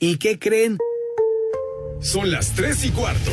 ¿Y qué creen? Son las tres y cuarto.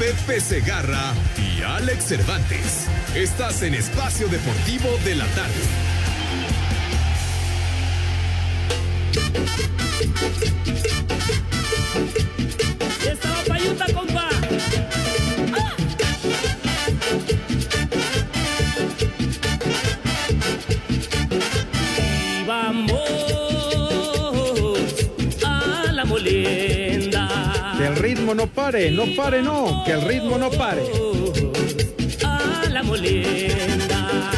Pepe Segarra y Alex Cervantes. Estás en Espacio Deportivo de la Tarde. Compa. ¡Ah! Ritmo no pare, no pare, no, que el ritmo no pare. A la molienda.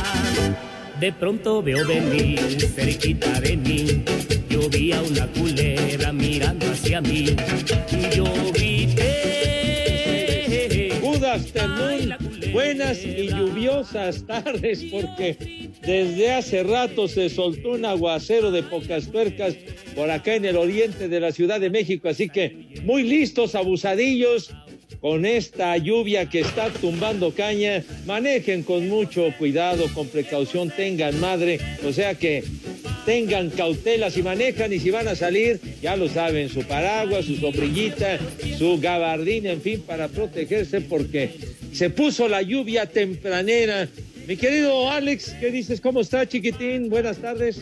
De pronto veo venir cerquita de mí. Yo vi a una culebra mirando hacia mí. Y yo grité. Afternoon, buenas y lluviosas tardes, porque desde hace rato se soltó un aguacero de pocas tuercas por acá en el oriente de la Ciudad de México, así que muy listos, abusadillos, con esta lluvia que está tumbando caña, manejen con mucho cuidado, con precaución, tengan madre, o sea que tengan cautela si manejan y si van a salir, ya lo saben, su paraguas, su sombrillita, su gabardina, en fin, para protegerse porque se puso la lluvia tempranera. Mi querido Alex, ¿qué dices? ¿Cómo está, chiquitín? Buenas tardes.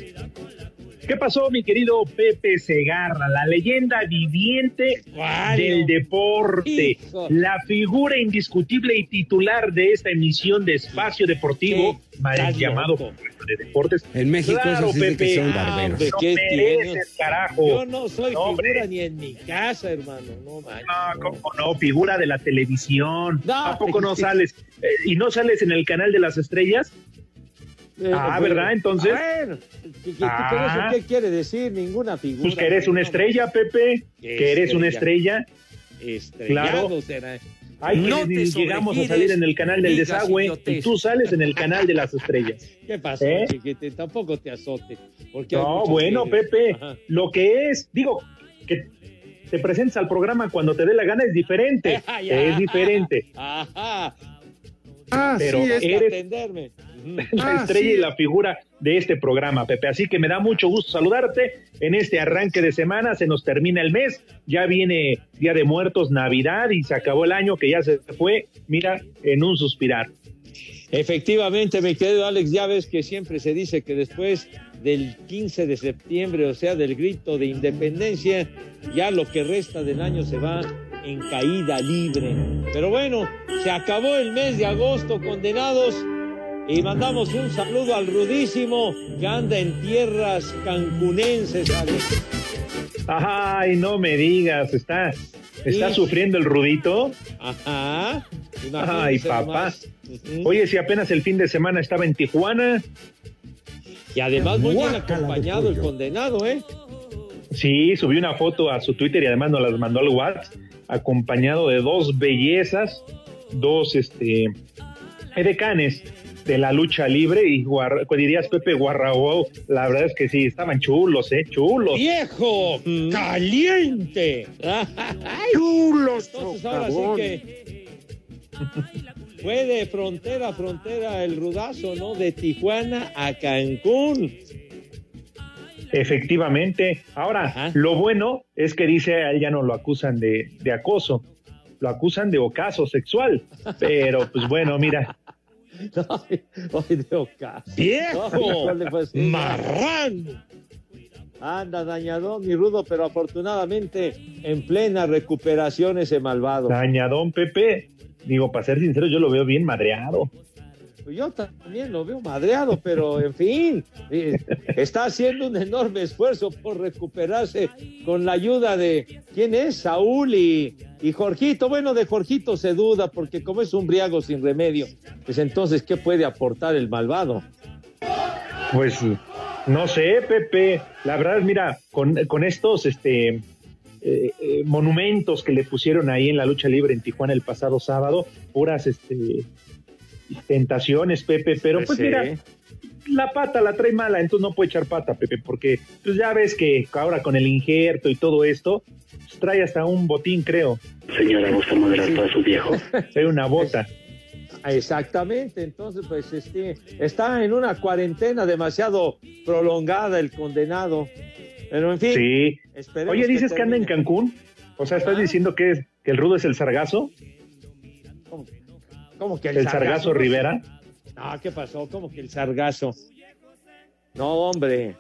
¿Qué pasó, mi querido Pepe Segarra? La leyenda viviente del deporte, Hijo. la figura indiscutible y titular de esta emisión de Espacio Deportivo, mal llamado de deportes. En México Claro, eso sí es de que Pepe. son Ah, barberos. hombre, No ¿qué mereces, carajo. Yo no soy No, hombre. figura ni en mi casa, hermano. No manches. No, ¿cómo no? Figura de la televisión. No, ¿A poco no sales? Eh, ¿Y no sales en el canal de las estrellas? Eh, Ah, pues, ¿verdad? Entonces- Bueno, ¿qué, qué- Ah. qué- quiere decir? Ninguna figura. Pues que eres una estrella, Pepe. Que eres una estrella. Estrellado Claro. será. Ay, que No te llegamos a salir en el canal del desagüe y tú sales en el canal de las estrellas. ¿Qué pasó, ¿Eh? Tampoco te azote. Porque No, bueno, que- Pepe, Ajá. lo que es, digo, que te presentes al programa cuando te dé la gana es diferente. Ya. es diferente. Ajá. Ah, Pero sí, es eres- atenderme. La Ah, estrella sí. y la figura de este programa, Pepe. Así que me da mucho gusto saludarte en este arranque de semana. Se nos termina el mes, ya viene Día de Muertos, Navidad y se acabó el año que ya se fue, mira, en un suspirar. Efectivamente, mi querido Alex, ya ves que siempre se dice que después del 15 de septiembre, o sea, del grito de independencia, ya lo que resta del año se va en caída libre. Pero bueno, se acabó el mes de agosto, condenados, y mandamos un saludo al rudísimo que anda en tierras cancunenses, Alex. Ay, no me digas, está, está Sí. sufriendo el rudito. Ajá. Ay, papá. Oye, si apenas el fin de semana estaba en Tijuana, Y además muy bien acompañado el condenado, ¿eh? sí, subió una foto a su Twitter y además nos las mandó al WhatsApp, acompañado de dos bellezas, dos este edecanes de la lucha libre y guar- pues dirías Pepe Guarrao, la verdad es que sí, estaban chulos, eh, chulos. ¡Viejo! ¡Caliente! Chulos, Entonces ahora sí que fue de frontera a frontera el rudazo, ¿no? De Tijuana a Cancún. Efectivamente. Ahora, Ajá. lo bueno es que dice, a él ya no lo acusan de, de acoso, lo acusan de ocaso sexual. Pero, pues bueno, mira, ay, de oca. ¡Viejo! ¿Cuál le fue así? ¡Marrano! Anda dañadón y rudo, pero afortunadamente en plena recuperación ese malvado. dañadón Pepe, digo, para ser sincero, yo lo veo bien madreado. Yo también lo veo madreado, pero en fin, eh, está haciendo un enorme esfuerzo por recuperarse con la ayuda de, ¿quién es? Saúl y, y Jorgito. Bueno, de Jorgito se duda, porque como es un briago sin remedio, pues entonces, ¿qué puede aportar el malvado? Pues no sé, Pepe. La verdad, mira, con, con estos este, eh, eh, monumentos que le pusieron ahí en la lucha libre en Tijuana el pasado sábado, puras este, tentaciones, Pepe, pero Pues pues sí. mira, la pata la trae mala, entonces no puede echar pata, Pepe, porque pues ya ves que ahora con el injerto y todo esto, pues, trae hasta un botín, creo. Señora, ¿gusta moderar para su viejo? Trae una bota. Exactamente, entonces pues este, está en una cuarentena demasiado prolongada el condenado. Pero en fin, Sí. esperemos Oye, dices que anda en. Cancún. O sea, ¿estás diciendo que, es- que el rudo es el sargazo? ¿Cómo, cómo que ¿El sargazo Rivera? No, ¿qué pasó? ¿Cómo que el sargazo? No, hombre.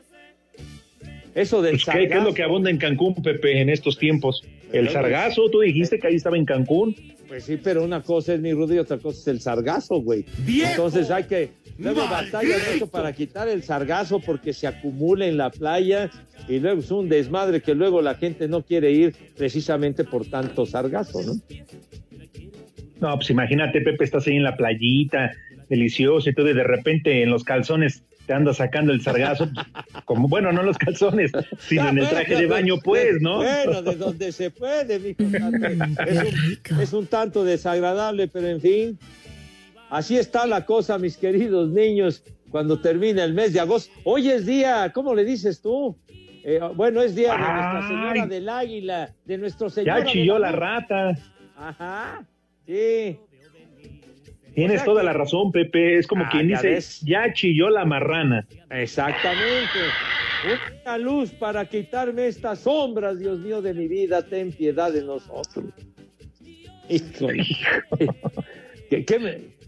Eso del Pues, ¿qué, sargazo. qué es lo que abunda en Cancún, Pepe, en estos tiempos? El sargazo, tú dijiste que ahí estaba en Cancún. Pues sí, pero una cosa es mi rudo y otra cosa es el sargazo, güey. Entonces hay que. Luego batalla mucho para quitar el sargazo porque se acumula en la playa y luego es un desmadre que luego la gente no quiere ir precisamente por tanto sargazo, ¿no? No, pues imagínate, Pepe, estás ahí en la playita, delicioso y y de repente en los calzones te anda sacando el sargazo. Como, bueno, no en los calzones, sino en el traje de baño, pues, ¿no? Bueno, de donde se puede, mijo. Es un, es un tanto desagradable, pero en fin. Así está la cosa, mis queridos niños, cuando termina el mes de agosto. Hoy es día, ¿cómo le dices tú? Eh, bueno, es día de Nuestra Señora Ay. del Águila, de nuestro Señor. Ya chilló la rata. Ajá, sí. Tienes O sea toda que- la razón, Pepe. Es como Ah, quien dice, ves. ya chilló la marrana. Exactamente. Una luz para quitarme estas sombras, Dios mío de mi vida, ten piedad de nosotros. Híjole. ¿Qué, qué me-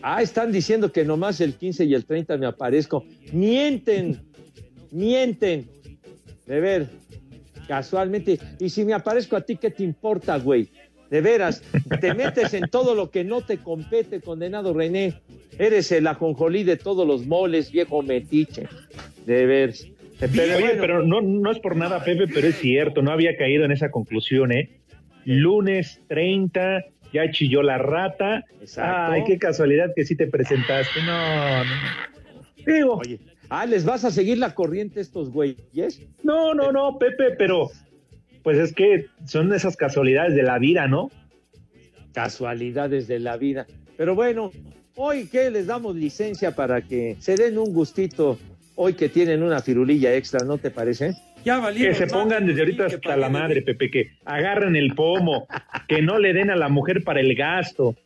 Ah, están diciendo que nomás el 15 y el 30 me aparezco. Mienten, mienten. De ver, casualmente. Y si me aparezco a ti, ¿qué te importa, güey? De veras, te metes en todo lo que no te compete, condenado René. Eres el ajonjolí de todos los moles, viejo metiche. De ver. Pero Oye, bueno, pero no, no es por nada, Pepe, pero es cierto, no había caído en esa conclusión, ¿eh? Lunes 30, ya chilló la rata. Exacto. Ay, qué casualidad que sí te presentaste. No, no. Digo, Oye, ah, ¿les vas a seguir la corriente estos güeyes? no, no, no, Pepe, pero pues es que son esas casualidades de la vida, ¿no? Casualidades de la vida. Pero bueno, hoy que les damos licencia para que se den un gustito, hoy que tienen una firulilla extra, ¿no te parece? Ya valieron Que se madre, pongan desde ahorita hasta la madre, Pepe, que agarren el pomo, que no le den a la mujer para el gasto,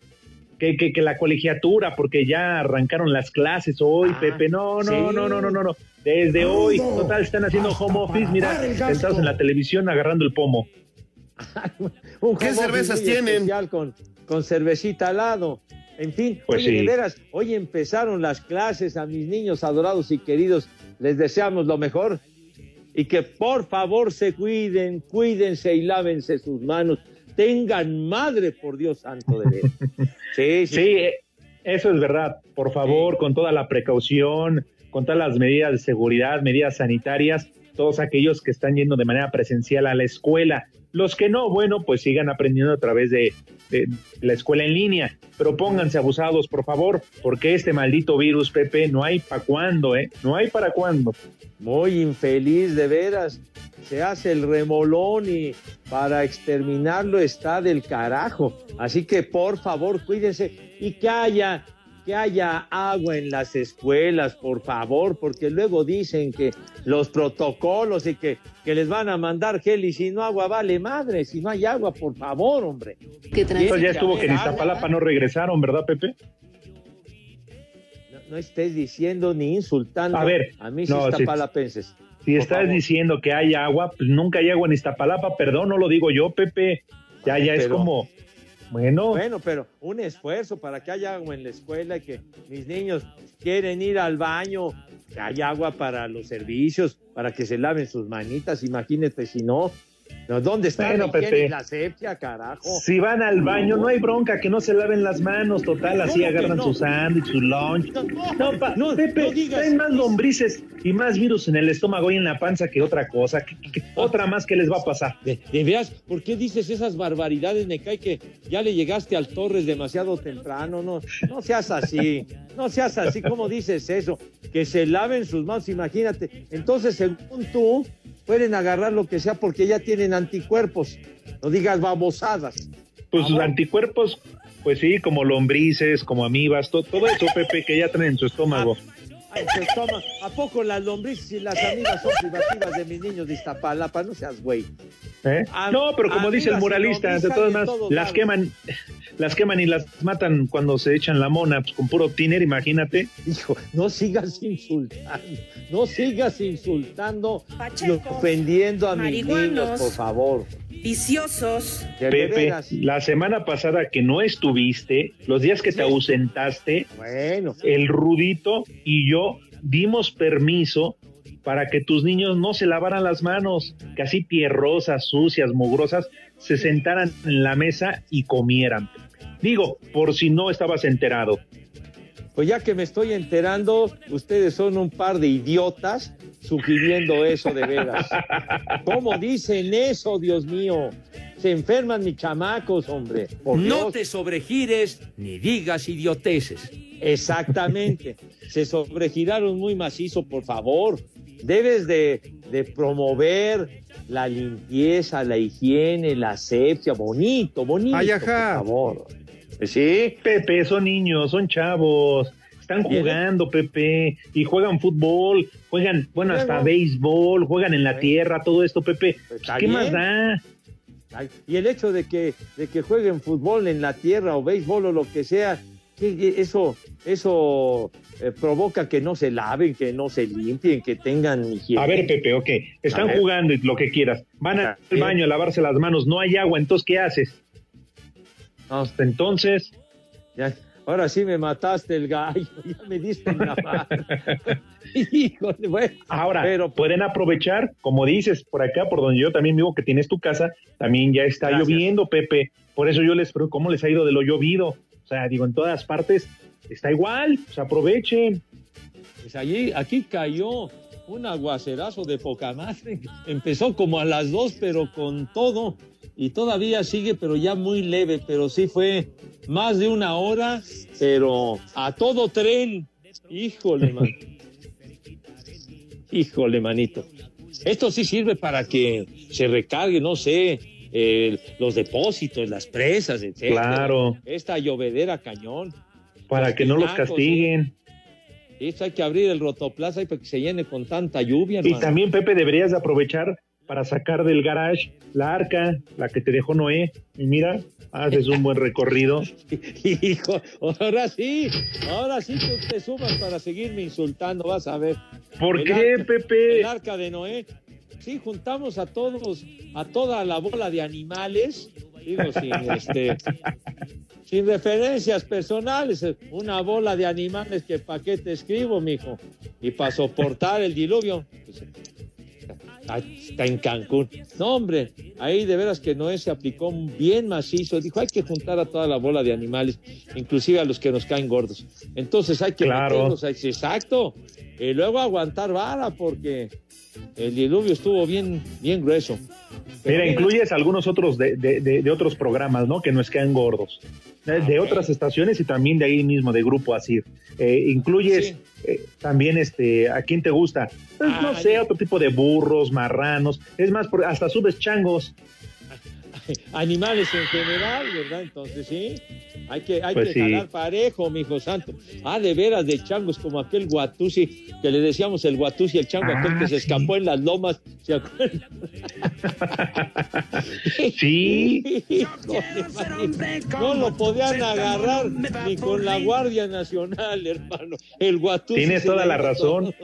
que, que, que la colegiatura, porque ya arrancaron las clases hoy, Ah, Pepe. No, no, sí. no, no, no, no, no. Desde hoy, total, están haciendo home office, mira, sentados en la televisión agarrando el pomo. ¿Qué cervezas tienen? Con, con cervecita al lado. En fin, Pues oye, sí. de veras, hoy empezaron las clases a mis niños adorados y queridos. Les deseamos lo mejor y que por favor se cuiden, cuídense y lávense sus manos. Tengan madre, por Dios santo de veras. Sí, sí, Sí, eso es verdad. Por favor, con toda la precaución, con todas las medidas de seguridad, medidas sanitarias, todos aquellos que están yendo de manera presencial a la escuela. Los que no, bueno, pues sigan aprendiendo a través de, de la escuela en línea, pero pónganse abusados, por favor, porque este maldito virus, Pepe, no hay para cuándo, ¿eh? No hay para cuándo. Muy infeliz de veras. Se hace el remolón y para exterminarlo está del carajo. Así que por favor cuídense y que haya que haya agua en las escuelas, por favor, porque luego dicen que los protocolos y que, que les van a mandar gel y si no agua vale madre, si no hay agua, por favor, hombre. Que Esto ya estuvo que en Iztapalapa no regresaron, ¿verdad, Pepe? No, estés diciendo ni insultando A ver, a mis no, iztapalapenses. Si Por estás favor. diciendo que hay agua, pues nunca hay agua en Iztapalapa, perdón, no lo digo yo, Pepe. Ya, ya es como, bueno, Bueno, pero un esfuerzo para que haya agua en la escuela y que mis niños quieren ir al baño, que haya agua para los servicios, para que se laven sus manitas, imagínate si no. No, ¿Dónde está Bueno, Pepe. la asepsia, carajo? si van al baño, no hay bronca, que no se laven las manos, total, así ¿Cómo que agarran no? su sándwich, su lunch. No, pa- Pepe, digas traen más lombrices y más virus en el estómago y en la panza que otra cosa. ¿Qué- qué- qué- otra más que les va a pasar. De, de veras, ¿por qué dices esas barbaridades? Me cae que ya le llegaste al Torres demasiado temprano. No, no seas así. No seas así. ¿Cómo dices eso? Que se laven sus manos, imagínate. Entonces, según tú, pueden agarrar lo que sea porque ya tienen anticuerpos. No digas babosadas. Pues sus anticuerpos, pues sí, como lombrices, como amibas, to- todo eso, Pepe, que ya traen en su estómago. Ay, pues, toma, ¿A poco las lombrices y las amigas son privativas de mis niños de Iztapalapa? No seas güey. ¿eh? No, pero como dice el muralista, de todas todos las queman, las queman y las matan cuando se echan la mona, pues con puro tiner, imagínate. Hijo, no sigas insultando, no sigas insultando, Pachecos, ofendiendo a mis niños, por favor. Viciosos. Pepe, la semana pasada que no estuviste, los días que te ausentaste, Bueno, el Rudito y yo dimos permiso para que tus niños no se lavaran las manos, que así tierrosas, sucias, mugrosas, se sentaran en la mesa y comieran. Digo, por si no estabas enterado. Pues ya que me estoy enterando, ustedes son un par de idiotas sugiriendo eso de veras. ¿Cómo dicen eso, Dios mío? Se enferman mis chamacos, hombre. Por No Dios. te sobregires ni digas idioteces. Exactamente. Se sobregiraron muy macizo, por favor. Debes de, de promover la limpieza, la higiene, la asepsia. Bonito, bonito. Ay, ajá. Por favor. Sí. Pepe, son niños, son chavos, están jugando, Pepe, y juegan fútbol, juegan, bueno, hasta béisbol, juegan en la tierra, todo esto, Pepe. Pues, Está ¿Qué bien. más da? Y el hecho de que, de que jueguen fútbol en la tierra o béisbol o lo que sea, eso, eso eh, provoca que no se laven, que no se limpien, que tengan higiene. A ver, Pepe, ok, están jugando y lo que quieras, van al baño a lavarse las manos, no hay agua, entonces, ¿qué haces? Hasta entonces, ya, ahora sí me mataste el gallo, ya me diste en la. Híjole, bueno. ahora, Pero- pueden aprovechar, como dices, por acá, por donde yo también vivo, que tienes tu casa, también ya está Gracias. lloviendo, Pepe, por eso yo les pregunto, ¿cómo les ha ido de lo llovido? O sea, digo, en todas partes está igual, pues aprovechen. Pues allí, aquí cayó un aguacerazo de poca madre. Empezó como a las dos, pero con todo. Y todavía sigue, pero ya muy leve. Pero sí fue más de una hora, pero a todo tren. Híjole, man. Híjole, manito. Esto sí sirve para que se recargue, no sé, eh, los depósitos, las presas, etc. Claro. Esta llovedera cañón. para que no los tinacos, castiguen. Esto hay que abrir el rotoplaza y para que se llene con tanta lluvia, Y hermano. también, Pepe, deberías de aprovechar para sacar del garage la arca, la que te dejó Noé. Y mira, haces un buen recorrido. Hijo, ahora sí, ahora sí que te subas para seguirme insultando, vas a ver. ¿Por El qué, arca- Pepe? El arca de Noé. Sí, juntamos a todos, a toda la bola de animales, digo, sin este, sin referencias personales, una bola de animales que pa' qué te escribo, mijo, y para soportar el diluvio. pues, está- está en Cancún. No, hombre, ahí de veras que Noé se aplicó bien macizo. Dijo, hay que juntar a toda la bola de animales, inclusive a los que nos caen gordos. Entonces hay que Claro. meterlos Exacto. Y luego aguantar vara porque el diluvio estuvo bien, bien grueso. Pero Mira, incluyes algunos otros de, de- de- de otros programas, ¿no? Que nos quedan gordos. De, Ah, otras estaciones y también de ahí mismo, de Grupo Asir. Eh, incluyes Sí. eh, también, este, ¿a quién te gusta? Pues, no Ay. sé, otro tipo de burros, marranos. Es más, hasta subes changos. animales en general, ¿verdad? Entonces sí, hay que, hay Pues que sí. jalar parejo, mi hijo santo. Ah, de veras, de changos como aquel guatusi, que le decíamos el guatusi, el chango aquel Ah, que se sí. escapó en las lomas, ¿se acuerdan? Sí. No lo podían agarrar ni con la Guardia Nacional, hermano. El guatusi. Tienes se toda la razón.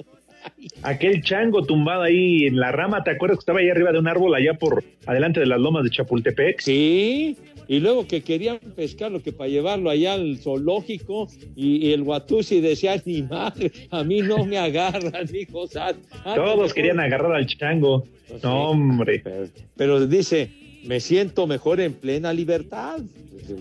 Aquel chango tumbado ahí en la rama, ¿te acuerdas que estaba ahí arriba de un árbol allá por adelante de las lomas de Chapultepec? Sí, y luego que querían pescarlo, que para llevarlo allá al zoológico, y, y el Guatusi decía, ni madre, a mí no me agarran, hijo santo. Ah, Todos querían agarrar al chango. Pues No, sí. hombre. Pero, pero dice, me siento mejor en plena libertad.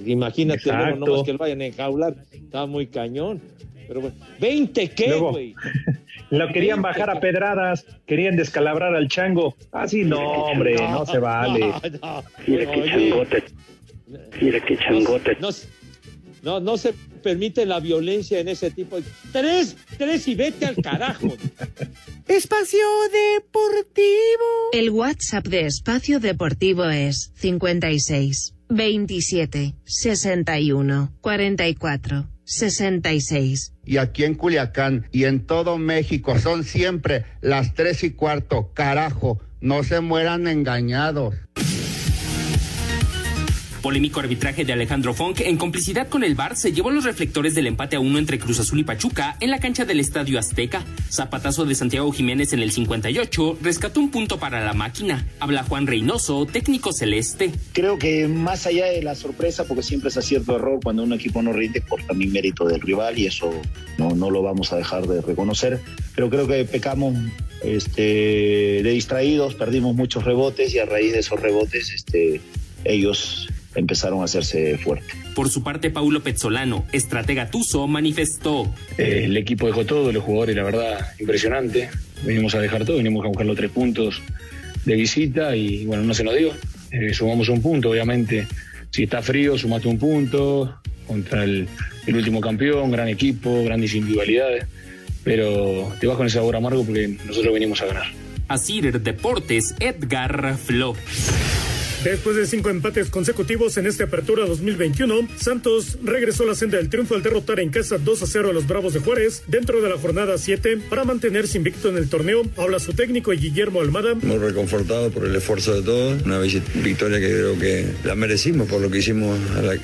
Imagínate, luego nomás que lo vayan a enjaular, está muy cañón. Pero bueno, ¿20 qué, güey? Lo querían bajar a pedradas, querían descalabrar al chango. Así no, hombre, no se vale. No, no. Mira qué changote. Mira qué changote. No, No, no se permite la violencia en ese tipo. Tres, tres y vete al carajo. Espacio Deportivo. El WhatsApp de Espacio Deportivo es 56 27 61 44 66. Y aquí en Culiacán y en todo México son siempre las tres y cuarto. Carajo, no se mueran engañados. Polémico arbitraje de Alejandro Funk en complicidad con el VAR se llevó los reflectores del empate a uno entre Cruz Azul y Pachuca en la cancha del Estadio Azteca. Zapatazo de Santiago Jiménez en el 58 rescató un punto para la máquina. Habla Juan Reynoso, técnico celeste. Creo que más allá de la sorpresa, porque siempre es acierto error cuando un equipo no rinde por también mérito del rival y eso no, no lo vamos a dejar de reconocer. Pero creo que pecamos este, de distraídos, perdimos muchos rebotes y a raíz de esos rebotes este, ellos empezaron a hacerse fuerte. Por su parte, Paulo Pezzolano, estratega Tuzo, manifestó. Eh, el equipo dejó todo, los jugadores, la verdad, impresionante. Venimos a dejar todo, venimos a buscar los tres puntos de visita y bueno, no se nos dio. Eh, sumamos un punto, obviamente. Si está frío, sumaste un punto contra el, el último campeón, gran equipo, grandes individualidades. Pero te vas con ese sabor amargo porque nosotros venimos a ganar. Asir Deportes, Edgar Flo. Después de cinco empates consecutivos en esta apertura 2021, Santos regresó a la senda del triunfo al derrotar en casa 2 a 0 a los Bravos de Juárez dentro de la jornada 7 para mantenerse invicto en el torneo. Habla su técnico Guillermo Almada. Muy reconfortado por el esfuerzo de todos. Una victoria que creo que la merecimos por lo que hicimos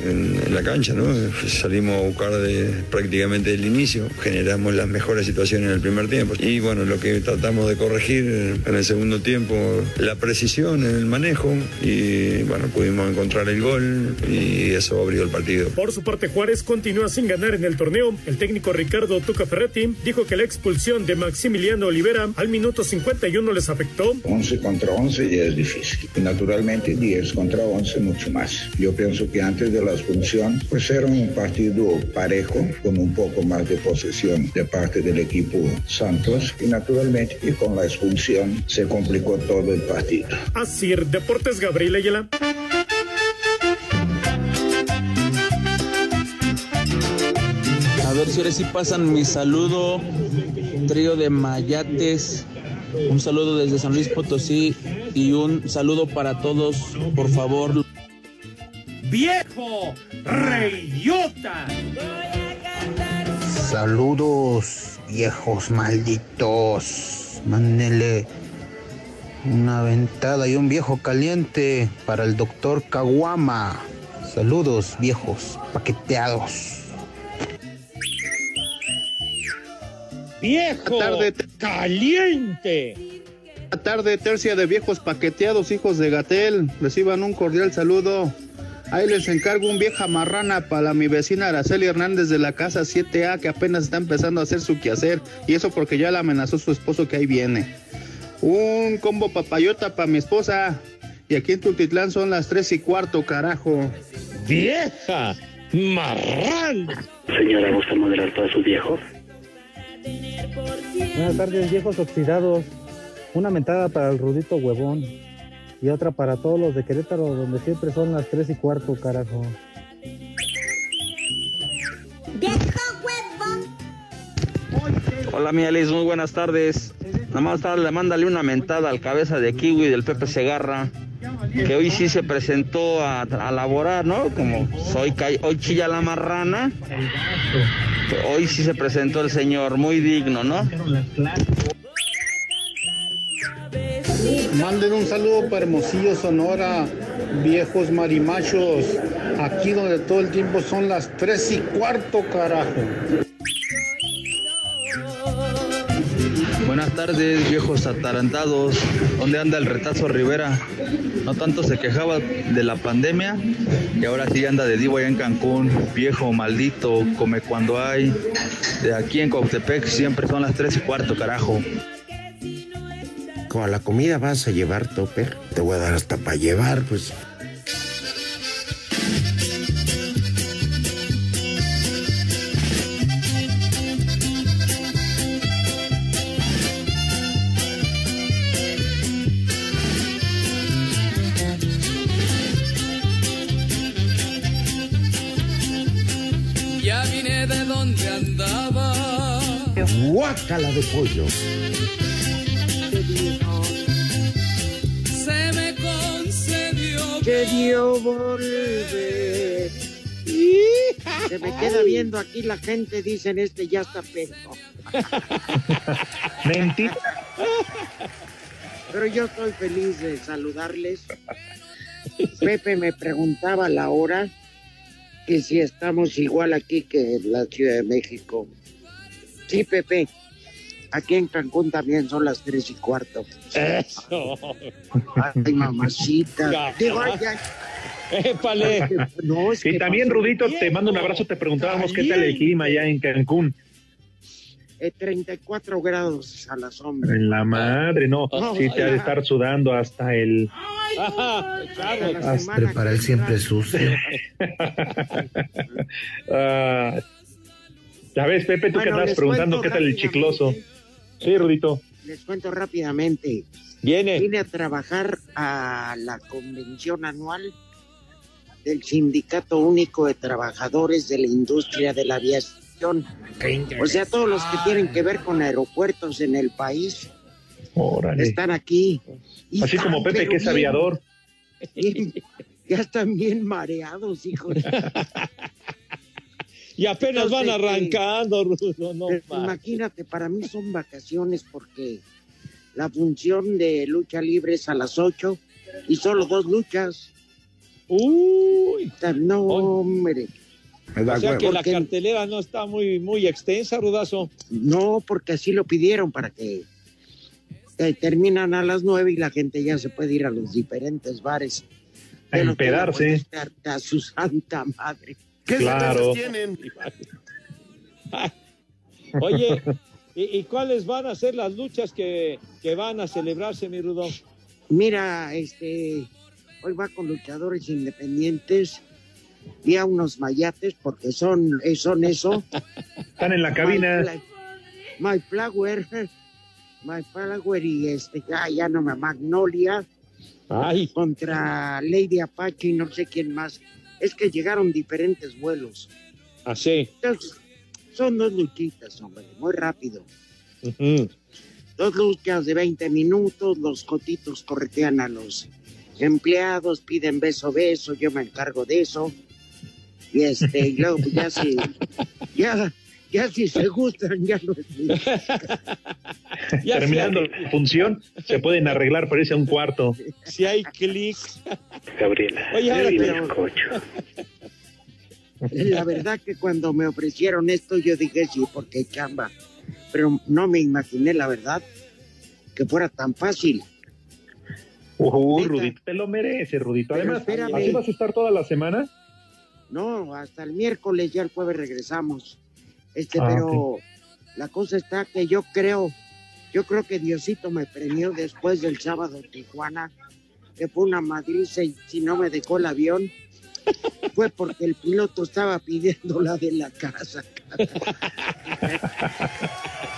en, la cancha, ¿no? Salimos a buscar de, prácticamente el inicio, generamos las mejores situaciones en el primer tiempo. Y bueno, lo que tratamos de corregir en el segundo tiempo, la precisión en el manejo y bueno, pudimos encontrar el gol y eso abrió el partido. Por su parte, Juárez continúa sin ganar en el torneo. El técnico Ricardo Tuca Ferretti dijo que la expulsión de Maximiliano Olivera al minuto 51 les afectó. 11 contra 11 ya es difícil. Y naturalmente 10 contra 11 mucho más. Yo pienso que antes de la expulsión, pues era un partido parejo, con un poco más de posesión de parte del equipo Santos. Y naturalmente con la expulsión se complicó todo el partido. Así, Deportes Gabriel Ayala. A ver si ahora sí pasan mi saludo, trío de Mayates. Un saludo desde San Luis Potosí y un saludo para todos, por favor. ¡Viejo! ¡Reyota! Saludos, viejos malditos. Mándenle una ventada y un viejo caliente para el doctor Caguama. Saludos, viejos paqueteados. Viejo tarde, caliente. La tarde, tercia de viejos paqueteados, hijos de Gatel. Reciban un cordial saludo. Ahí les encargo un vieja marrana para mi vecina Araceli Hernández de la casa 7A que apenas está empezando a hacer su quehacer. Y eso porque ya la amenazó su esposo que ahí viene. Un combo papayota para mi esposa. Y aquí en Tultitlán son las tres y cuarto, carajo. ¡Vieja! ¡Marrán! Señora, ¿gusta moderar para sus viejos? Buenas tardes, viejos oxidados. Una mentada para el Rudito Huevón. Y otra para todos los de Querétaro, donde siempre son las tres y cuarto, carajo. Hola, mi Alice, muy buenas tardes. Nada más le mándale una mentada al cabeza de Kiwi del Pepe Segarra, que hoy sí se presentó a, a laborar, ¿no? Como soy hoy chilla la marrana. Hoy sí se presentó el señor, muy digno, ¿no? Manden un saludo para Hermosillo, Sonora, viejos marimachos, aquí donde todo el tiempo son las tres y cuarto, carajo. Tardes, viejos atarantados. ¿Dónde anda el retazo Rivera? No tanto se quejaba de la pandemia y ahora sí anda de divo allá en Cancún. Viejo, maldito, come cuando hay. De aquí en Coctepec siempre son las tres y cuarto, carajo. Como la comida vas a llevar topper, te voy a dar hasta para llevar, pues. Guácala de pollo. Se me concedió. Querió volver. Se me queda viendo aquí la gente, dicen este ya está pedo. Mentira. Pero yo estoy feliz de saludarles. Pepe me preguntaba la hora que si estamos igual aquí que en la Ciudad de México. Sí, Pepe. Aquí en Cancún también son las tres y cuarto. Eso. Ay, mamacita. Digo, ay, ay. Épale. No, es Y que también, Rudito, te mando un abrazo. Te preguntábamos qué tal el clima allá en Cancún. Eh, 34 grados a la sombra. En la madre, no. No, Sí, te ha de estar sudando hasta el. Claro. La semana Prepara que el siempre sucio. Ah, ya ves, Pepe, tú que Bueno, andabas les preguntando qué tal el chicloso. Sí, Rudito. Les cuento rápidamente. Viene. Vine a trabajar a la convención anual del Sindicato Único de Trabajadores de la Industria de la Aviación. O sea, todos los que tienen que ver con aeropuertos en el país Órale. están aquí. Y Así como Pepe, que es aviador. bien, ya están bien mareados, hijos. Y apenas van Entonces, arrancando, Rudo. No, ma. imagínate, para mí son vacaciones porque la función de lucha libre es a las 8 y solo dos luchas. Uy. No, hombre. Me da O sea que la Porque- cartelera no está muy, muy extensa, Rudazo. No, porque así lo pidieron para que eh, terminan a las 9 y la gente ya se puede ir a los diferentes bares. A empedarse. A su santa madre. ¿Qué Claro. tienen? Oye, ¿y, y cuáles van a ser las luchas que, que van a celebrarse, mi Rudo? Mira, este, hoy va con luchadores independientes y a unos mayates porque son, eh, son eso. Están en la cabina. My, Flower, My Flower y este, ya, ya no me, Magnolia Ay, contra Lady Apache y no sé quién más. Es que llegaron diferentes vuelos. así. Entonces, son dos luchitas, hombre, muy rápido. Dos luchas de 20 minutos, los cotitos corretean a los empleados, piden beso, beso, yo me encargo de eso. Y este, y luego pues, ya si, ya, ya si se gustan, ya lo Ya Terminando la función, se pueden arreglar para irse a un cuarto. Si hay clic. Gabriela, Oye, ahora pero-. La verdad que cuando me ofrecieron esto, yo dije sí, porque chamba. Pero no me imaginé, la verdad, que fuera tan fácil. Uy, Neta. Rudito, te lo merece, Rudito. Pero Además, espérame. ¿así vas a estar toda la semana? No, hasta el miércoles, ya el jueves regresamos. Este, Ah, pero la cosa está que yo creo, yo creo que Diosito me premió después del sábado en Tijuana, que fue una madriza y si no me dejó el avión, fue porque el piloto estaba pidiendo la de la casa.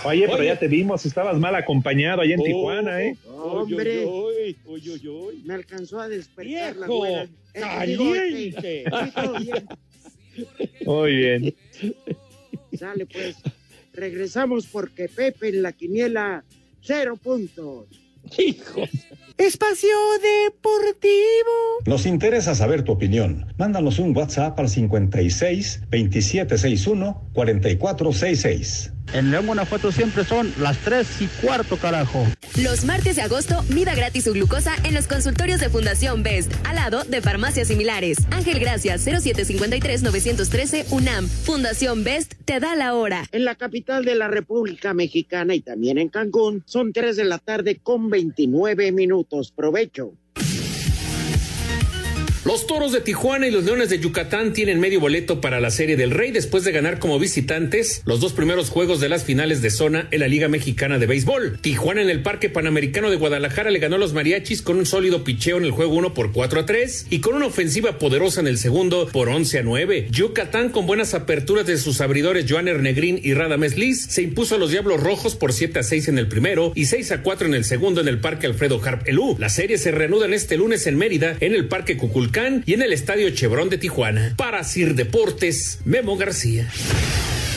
Oye, pero Oye. ya te vimos, estabas mal acompañado allá en Oh, Tijuana, ¿eh? Hombre. Uy, uy, uy, uy. Me alcanzó a despertar la güera. Eh, digo, caliente. este. Muy bien. Sale pues. Regresamos porque Pepe en la quiniela, cero puntos. Hijo. Espacio Deportivo. Nos interesa saber tu opinión. Mándanos un WhatsApp al 56 2761 4466. En León, Guanajuato siempre son las 3 y cuarto, carajo. Los martes de agosto, mida gratis su glucosa en los consultorios de Fundación Best, al lado de farmacias similares. Ángel Gracias, 0753-913 UNAM. Fundación Best te da la hora. En la capital de la República Mexicana y también en Cancún, son 3 de la tarde con 29 minutos. Provecho. Los Toros de Tijuana y los Leones de Yucatán tienen medio boleto para la Serie del Rey después de ganar como visitantes los dos primeros juegos de las finales de zona en la Liga Mexicana de Béisbol. Tijuana en el Parque Panamericano de Guadalajara le ganó a los Mariachis con un sólido picheo en el juego 1 por 4 a 3 y con una ofensiva poderosa en el segundo por 11 a 9. Yucatán con buenas aperturas de sus abridores Joaner Negrín y Radames Liz se impuso a los Diablos Rojos por 7 a 6 en el primero y 6 a 4 en el segundo en el Parque Alfredo Harp Elú. La serie se reanuda en este lunes en Mérida en el Parque Cuculcán Y en el Estadio Chevron de Tijuana. Para Sir Deportes, Memo García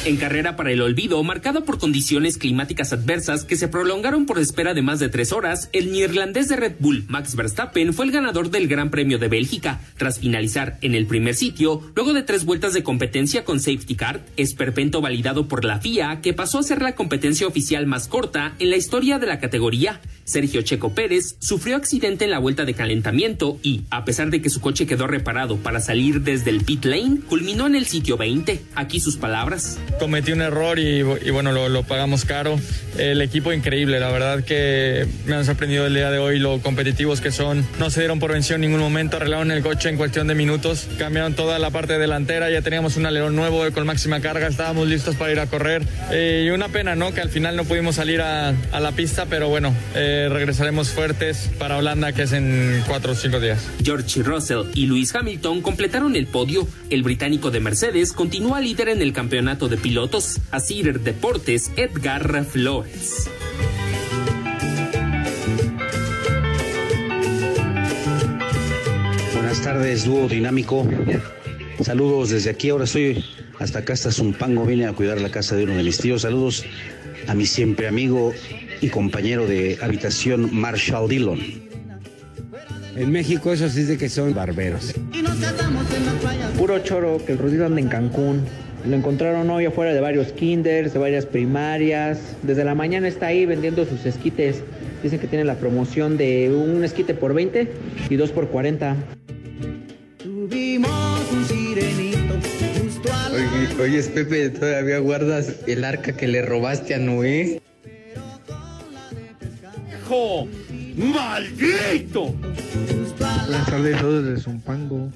en carrera para el olvido, marcada por condiciones climáticas adversas que se prolongaron por espera de más de tres horas, el neerlandés de Red Bull, Max Verstappen, fue el ganador del Gran Premio de Bélgica, tras finalizar en el primer sitio, luego de tres vueltas de competencia con safety car, esperpento validado por la FIA, que pasó a ser la competencia oficial más corta en la historia de la categoría. Sergio Checo Pérez sufrió accidente en la vuelta de calentamiento y, a pesar de que su coche quedó reparado para salir desde el pit lane, culminó en el sitio 20. Aquí sus palabras cometí un error y, bueno, lo, pagamos caro. El equipo increíble, la verdad que me han sorprendido el día de hoy lo competitivos que son. No se dieron por vencido en ningún momento, arreglaron el coche en cuestión de minutos, cambiaron toda la parte delantera, ya teníamos un alerón nuevo con máxima carga, estábamos listos para ir a correr. Eh, y una pena, ¿no? Que al final no pudimos salir a, la pista, pero bueno, eh, regresaremos fuertes para Holanda, que es en cuatro o cinco días. George Russell y Lewis Hamilton completaron el podio. El británico de Mercedes continúa líder en el campeonato de pilotos, Asir Deportes Edgar Flores. Buenas tardes, dúo dinámico. Saludos desde aquí, ahora estoy hasta acá, hasta Zumpango, vine a cuidar la casa de uno de mis tíos. Saludos a mi siempre amigo y compañero de habitación Marshall Dillon. En México eso sí es de que son barberos. Puro choro, que el Rudido anda en Cancún. Lo encontraron hoy afuera de varios kinders, de varias primarias. Desde la mañana está ahí vendiendo sus esquites. Dicen que tiene la promoción de un esquite por 20 y dos por 40. Oye, oye, Pepe, ¿todavía guardas el arca que le robaste a Noé? ¡Hijo! ¡Maldito! Buenas tardes, todos de Zumpango.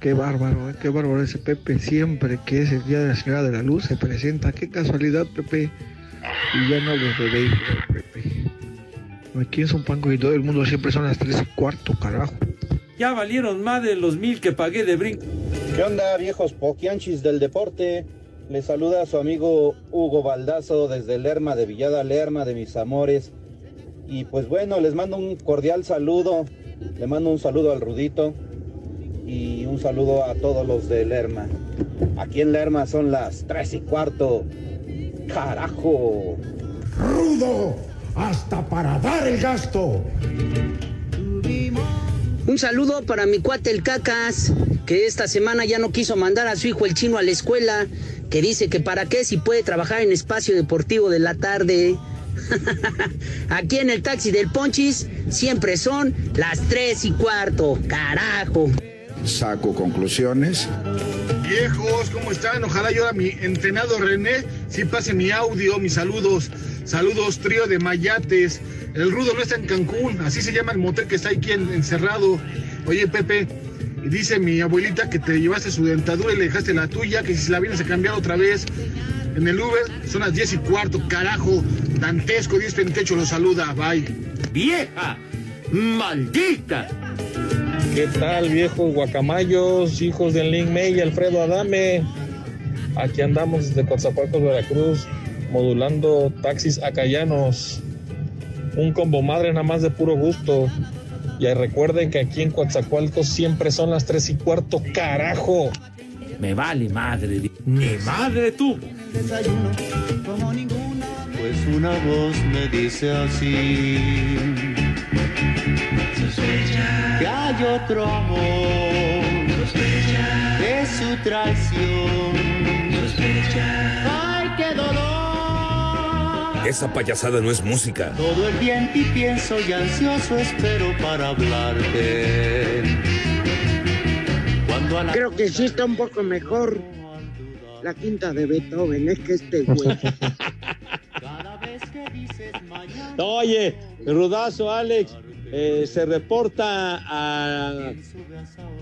Qué bárbaro, ¿eh? qué bárbaro ese Pepe. Siempre que es el día de la Señora de la Luz se presenta. Qué casualidad, Pepe. Y ya no les de Pepe. Aquí en Zumpango y todo el mundo siempre son las tres y cuarto, carajo. Ya valieron más de los mil que pagué de brinco. ¿Qué onda, viejos poquianchis del deporte? Les saluda a su amigo Hugo Baldazo desde Lerma de Villada Lerma de mis amores. Y pues bueno, les mando un cordial saludo. Le mando un saludo al Rudito y un saludo a todos los de Lerma. Aquí en Lerma son las tres y cuarto. ¡Carajo! ¡Rudo! ¡Hasta para dar el gasto! Un saludo para mi cuate el Cacas, que esta semana ya no quiso mandar a su hijo el chino a la escuela, que dice que para qué si puede trabajar en espacio deportivo de la tarde. Aquí en el taxi del Ponchis siempre son las tres y cuarto, carajo saco conclusiones. Viejos, ¿cómo están? Ojalá yo a mi entrenado René sí pase mi audio, mis saludos. Saludos, trío de mayates. El rudo no está en Cancún, así se llama el motel que está aquí encerrado. Oye, Pepe, dice mi abuelita que te llevaste su dentadura y le dejaste la tuya, que si se la vienes a cambiar otra vez. En el Uber son las 10 y cuarto, carajo. Dantesco, Dios en techo lo saluda, bye. ¡Vieja! ¡Maldita! ¿Qué tal, viejos guacamayos, hijos del Link May y Alfredo Adame? Aquí andamos desde Coatzacoalcos, Veracruz, modulando taxis acayanos. Un combo madre nada más de puro gusto. Y recuerden que aquí en Coatzacoalcos siempre son las tres y cuarto, carajo. Me vale madre, mi madre tú. Pues una voz me dice así que hay otro amor sospecha. de su traición. Sospecha. Ay qué dolor. Esa payasada no es música. Todo el tiempo y pienso y ansioso espero para hablarte. Cuando creo que sí está un poco mejor la quinta de Beethoven es que este güey. Oye, rudazo, Alex. Eh, se reporta a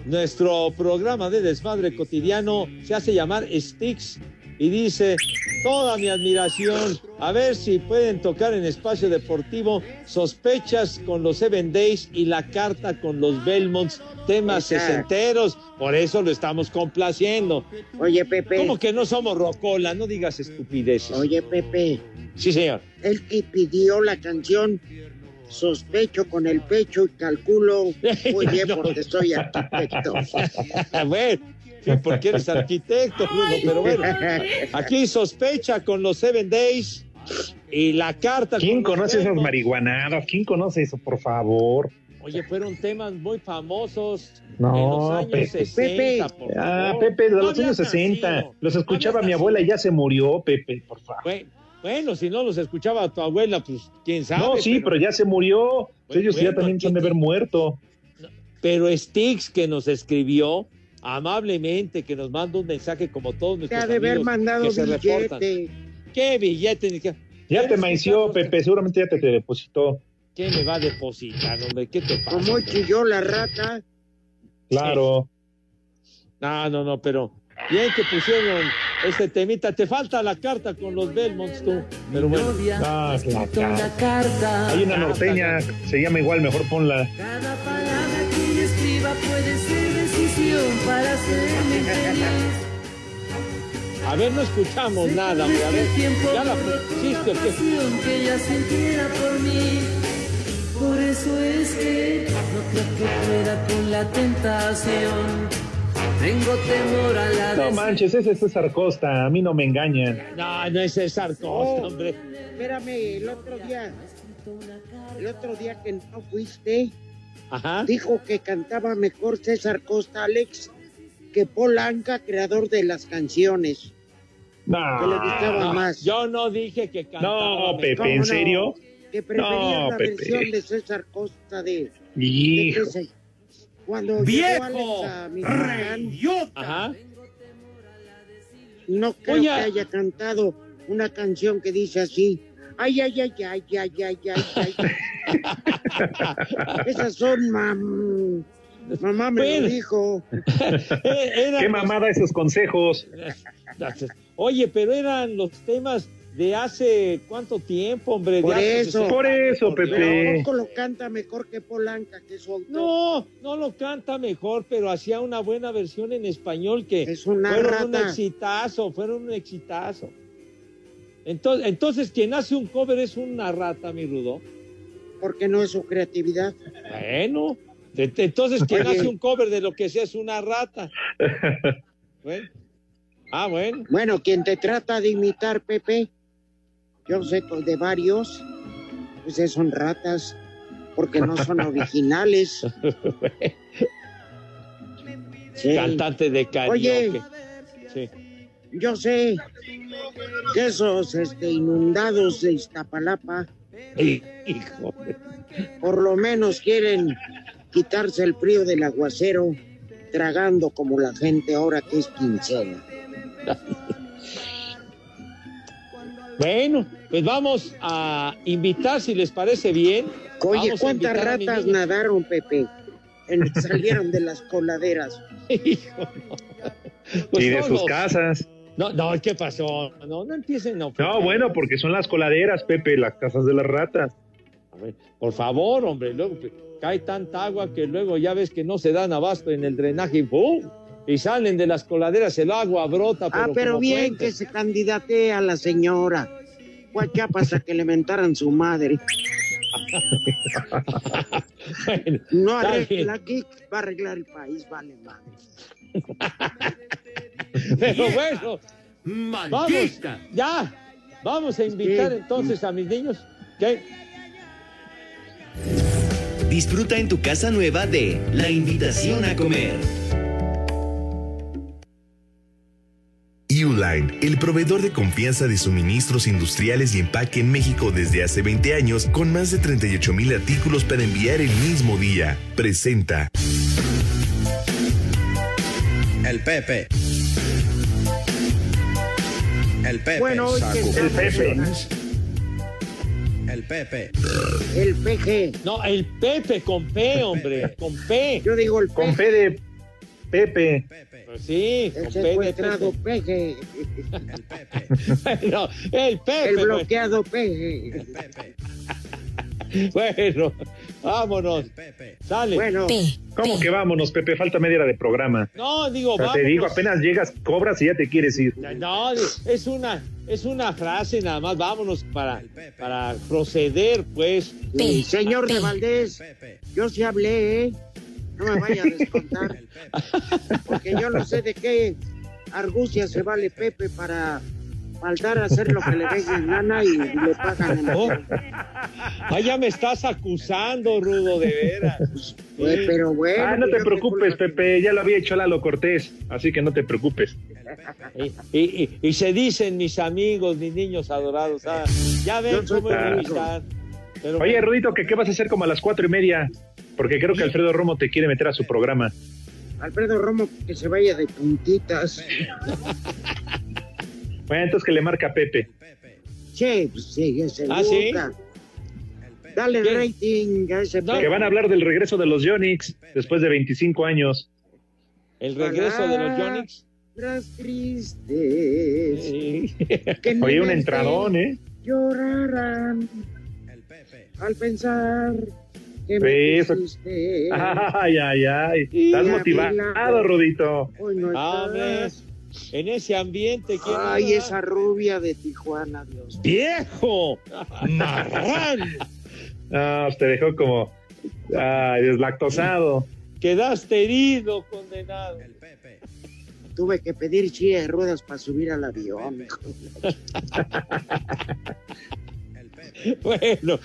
nuestro programa de desmadre cotidiano, se hace llamar Sticks y dice, toda mi admiración, a ver si pueden tocar en espacio deportivo sospechas con los Seven Days y la carta con los Belmonts, temas sesenteros, por eso lo estamos complaciendo. Oye, Pepe. ¿Cómo que no somos rocola? No digas estupideces. Oye, Pepe. Sí, señor. El que pidió la canción sospecho con el pecho y calculo muy bien porque soy arquitecto. bueno, sí, porque eres arquitecto, pero bueno, aquí sospecha con los Seven Days y la carta. ¿Quién con conoce esas Belmonts. marihuanadas? ¿Quién conoce eso, por favor? Oye, fueron temas muy famosos No, en los años Pepe. 60, por Ah. Pepe, de No los años 60. nacido. Los escuchaba mi abuela y ya se murió, Pepe, por favor. Bueno, bueno, si no los escuchaba tu abuela, pues quién sabe. No, sí, pero, ya se murió. Ellos ya también se han de haber muerto. Pero Stix que nos escribió amablemente, que nos manda un mensaje como todos Te nuestros ha de haber amigos mandado que se reportan. ¿Qué billete? Ni qué- Ya te ¿Quieres maició? Pepe, seguramente ya te, te depositó. ¿Qué me va a depositar, hombre? ¿Qué te pasa? Como chilló la rata. Claro. No, no, no, pero bien que pusieron este temita. Te falta la carta con los Belmonts, tú. Pero bueno. Ah, claro. Hay una norteña, se llama igual, mejor ponla. Cada palabra que yo escriba puede ser decisión para hacerme feliz. A ver, no escuchamos nada, hombre. A ver, ya la que ella sintiera por mí. Por eso es que no creo que pueda con la tentación. Tengo temor a la No manches, ese es César Costa, a mí no me engañan. No, no es César Costa, Oh, hombre. Espérame, el otro día, el otro día que no fuiste, Ajá. dijo que cantaba mejor César Costa, Alex, que Paul Anka, creador de las canciones. No. Que le gustaba No, más. Yo no dije que cantaba. No. Pepe, ¿Cómo ¿en no? serio? Que prefería No, la Pepe. versión de César Costa de... de Hijo. se- cuando ¡Viejo! a Michoacán, no creo Oye. que haya cantado una canción que dice así. Ay, ay, ay, ay, ay, ay, ay, ay. Esas son mam... Mamá me Bueno. lo dijo. Qué mamada esos consejos. Oye, pero eran los temas de hace cuánto tiempo, hombre. Por eso. 60 Por eso, Pepe. Pero poco lo canta mejor que Polanca, que es su autor. No, no lo canta mejor, pero hacía una buena versión en español que Es una fueron un exitazo, fueron un exitazo. Entonces, entonces, quien hace un cover es una rata, mi rudo. Porque no es su creatividad. Bueno, entonces quien hace un cover de lo que sea es una rata. Bueno. Ah, bueno. Bueno, quien te trata de imitar, Pepe, yo sé de varios, pues son ratas, porque no son originales. Sí. Cantante de karaoke. Oye. Sí. Yo sé que esos este, inundados de Iztapalapa Hijo. por lo menos quieren quitarse el frío del aguacero tragando como la gente ahora que es quincena. Bueno, pues vamos a invitar, si les parece bien. Oye, ¿cuántas ratas nadaron, Pepe? En- salieron de las coladeras. Hijo, no. Pues y de todos. sus casas. No, no, ¿qué pasó? No, no empiecen a No, bueno, porque son las coladeras, Pepe, las casas de las ratas. A ver, por favor, hombre, luego cae tanta agua que luego ya ves que no se dan abasto en el drenaje y ¡pum! Y salen de las coladeras, el agua brota. Pero ah, pero bien fuente. que se candidate a la señora. Guachapas a que le mentaran su madre. Bueno, No arregla aquí, va a arreglar el país, vale madre. Pero bueno, vamos, ya, vamos a invitar entonces a mis niños. ¿Qué? Disfruta en tu casa nueva de La Invitación a Comer. Uline, el proveedor de confianza de suministros industriales y empaque en México desde hace 20 años, con más de 38 mil artículos para enviar el mismo día, presenta El Pepe. El Pepe. Bueno, saco. estamos- El Pepe. El peje. No, el Pepe con P, hombre, con P. Yo digo el Con peje. fe de Pepe. Pues sí, El con P de secuestrado peje. Bueno, el Pepe. El pues. bloqueado peje. Bueno, Vámonos. Sale. Bueno. ¿Cómo que vámonos, Pepe? Falta media hora de programa. No, digo, O sea, te digo, apenas llegas, cobras y ya te quieres ir. No, es una, es una frase nada más. Vámonos para, para proceder, pues. Sí, señor de Valdés, yo sí hablé, ¿eh? No me vaya a descontar. Porque yo no sé de qué argucia se vale Pepe para faltar a hacer lo que le venga en gana y le pagan en Oh. el Ah, ya me estás acusando, Rudo, de veras. Pues, pero bueno, Ah, no pues te preocupes, Pepe, ya lo había hecho Lalo Cortés, así que no te preocupes. Y, y- y se dicen mis amigos, mis niños adorados. ah, ya ven cómo es. Pero Oye, Rudito, ¿que ¿qué vas a hacer como a las cuatro y media? Porque creo que Alfredo Romo te quiere meter a su programa. Alfredo Romo que se vaya de puntitas. Bueno, entonces que le marca a Pepe. Che, pues sí, ese ¿Ah, sí? Dale rating a ese Que van a hablar del regreso de los Yonix después de 25 años. El regreso de los Yonix. Las tristes. que ni Oye, un entradón, ¿eh? Llorarán al pensar Sí, eso-. Ay, ay, ay. Estás motivado. Rudito. Estás. en ese ambiente. ¿quién Ay, habla? esa rubia de Tijuana, Dios. ¡Viejo! ¡Marrán! Ah, te dejó como ay, deslactosado. Quedaste herido, condenado. Tuve que pedir silla de ruedas para subir al avión. Bueno,